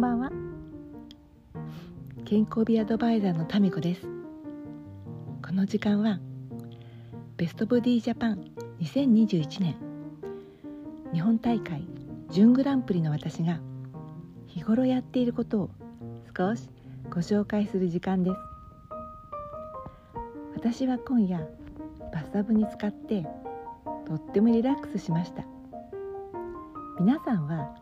ばんは。健康美アドバイザーのタミコです。この時間はベストボディジャパン2021年日本大会準グランプリの私が日頃やっていることを少しご紹介する時間です。私は今夜バスタブに使ってとってもリラックスしました。皆さんは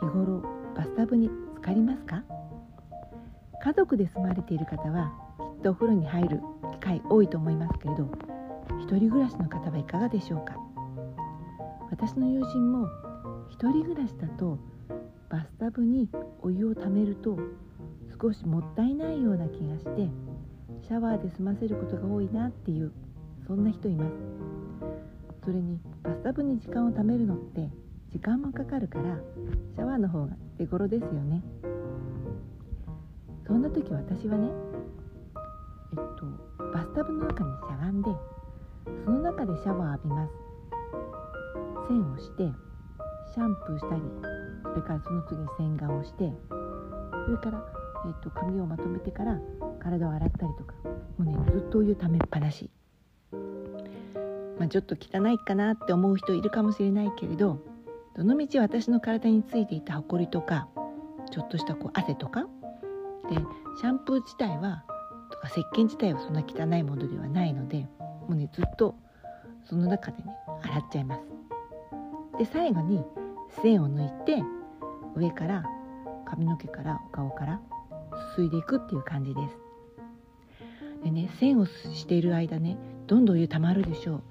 日頃バスタブに浸かりますか？家族で住まれている方はきっとお風呂に入る機会多いと思いますけれど一人暮らしの方はいかがでしょうか？私の友人も一人暮らしだとバスタブにお湯をためると少しもったいないような気がしてシャワーで済ませることが多いなっていうそんな人います。それにバスタブに時間を貯めるのって時間もかかるからシャワーの方が手頃ですよね。そんな時私はねえっとバスタブの中にしゃがんでその中でシャワー浴びます。線をしてシャンプーしたりそれからその次に洗顔をしてそれから、えっと、髪をまとめてから体を洗ったりとかもうねずっとお湯ためっぱなし、まあ、ちょっと汚いかなって思う人いるかもしれないけれどどのみち私の体についていたほこりとかちょっとしたこう汗とかでシャンプー自体はとか石鹸自体はそんな汚いものではないのでもうねずっとその中でね洗っちゃいます。で最後に線を抜いて上から髪の毛からお顔からすすいでいくっていう感じです。でね線をしている間ねどんどん湯たまるでしょう。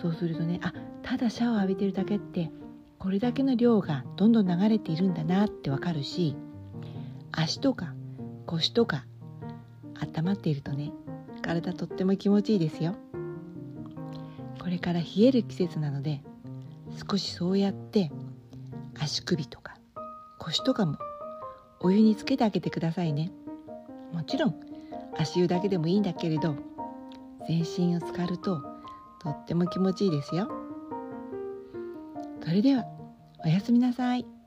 そうするとねあただシャワー浴びてるだけってこれだけの量がどんどん流れているんだなってわかるし足とか腰とか温まっているとね体とっても気持ちいいですよ。これから冷える季節なので少しそうやって足首とか腰とかもお湯につけてあげてくださいね。もちろん足湯だけでもいいんだけれど全身を浸かるととっても気持ちいいですよ。それではおやすみなさい。